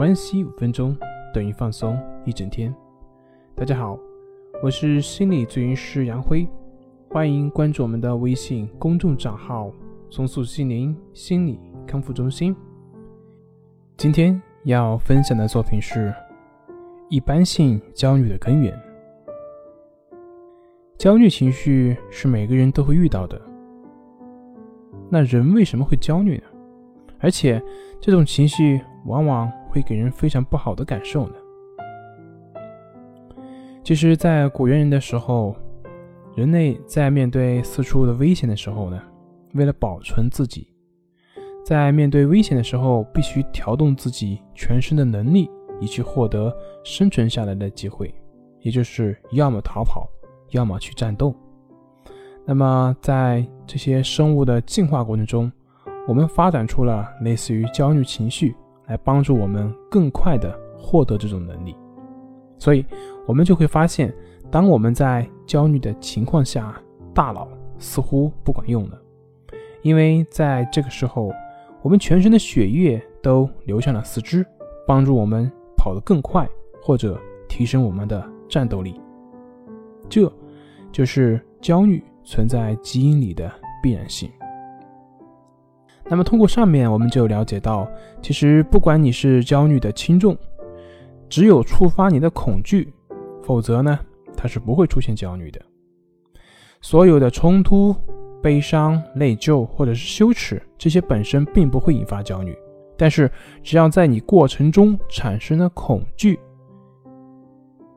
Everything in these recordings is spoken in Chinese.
关系五分钟等于放松一整天。大家好，我是心理咨询师杨辉，欢迎关注我们的微信公众账号“松塑心灵心理康复中心”。今天要分享的作品是一般性焦虑的根源。焦虑情绪是每个人都会遇到的。那人为什么会焦虑呢？而且这种情绪往往会给人非常不好的感受呢。其实，在古猿人的时候，人类在面对四处的危险的时候呢，为了保存自己，在面对危险的时候，必须调动自己全身的能力，以去获得生存下来的机会，也就是要么逃跑，要么去战斗。那么，在这些生物的进化过程中，我们发展出了类似于焦虑情绪，来帮助我们更快的获得这种能力。所以，我们就会发现，当我们在焦虑的情况下，大脑似乎不管用了，因为在这个时候，我们全身的血液都流向了四肢，帮助我们跑得更快，或者提升我们的战斗力。这，就是焦虑存在基因里的必然性。那么，通过上面我们就了解到，其实不管你是焦虑的轻重，只有触发你的恐惧，否则呢，它是不会出现焦虑的。所有的冲突、悲伤、内疚或者是羞耻，这些本身并不会引发焦虑，但是只要在你过程中产生了恐惧，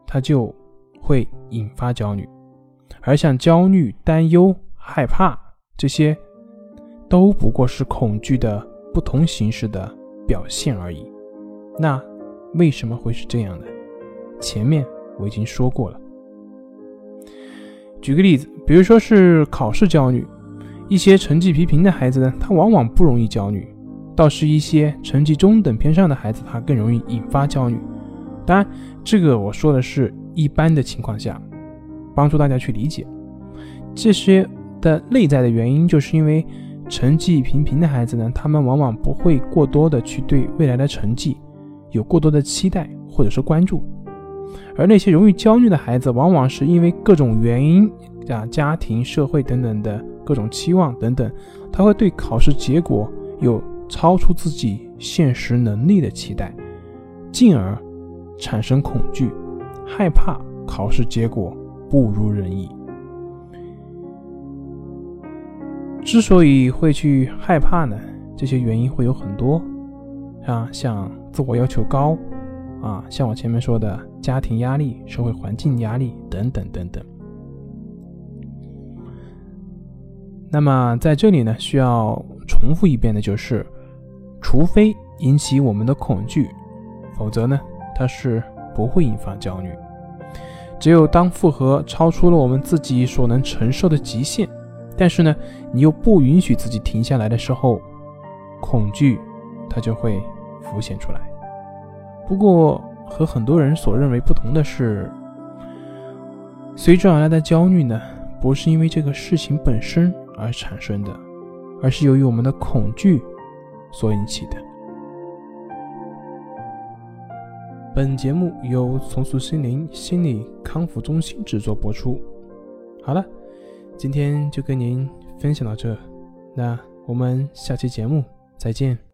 它就会引发焦虑。而像焦虑、担忧、害怕这些。都不过是恐惧的不同形式的表现而已。那为什么会是这样的？前面我已经说过了。举个例子，比如说是考试焦虑，一些成绩平平的孩子呢，他往往不容易焦虑；倒是一些成绩中等偏上的孩子，他更容易引发焦虑。当然，这个我说的是一般的情况下，帮助大家去理解这些的内在的原因，就是因为。成绩平平的孩子呢，他们往往不会过多的去对未来的成绩有过多的期待或者是关注，而那些容易焦虑的孩子，往往是因为各种原因啊，家庭、社会等等的各种期望等等，他会对考试结果有超出自己现实能力的期待，进而产生恐惧，害怕考试结果不如人意。之所以会去害怕呢，这些原因会有很多，啊，像自我要求高，啊，像我前面说的家庭压力、社会环境压力等等等等。那么在这里呢，需要重复一遍的就是，除非引起我们的恐惧，否则呢，它是不会引发焦虑。只有当负荷超出了我们自己所能承受的极限。但是呢，你又不允许自己停下来的时候，恐惧它就会浮现出来。不过和很多人所认为不同的是，随之而来的焦虑呢，不是因为这个事情本身而产生的，而是由于我们的恐惧所引起的。本节目由重塑心灵心理康复中心制作播出。好了。今天就跟您分享到这，那我们下期节目再见。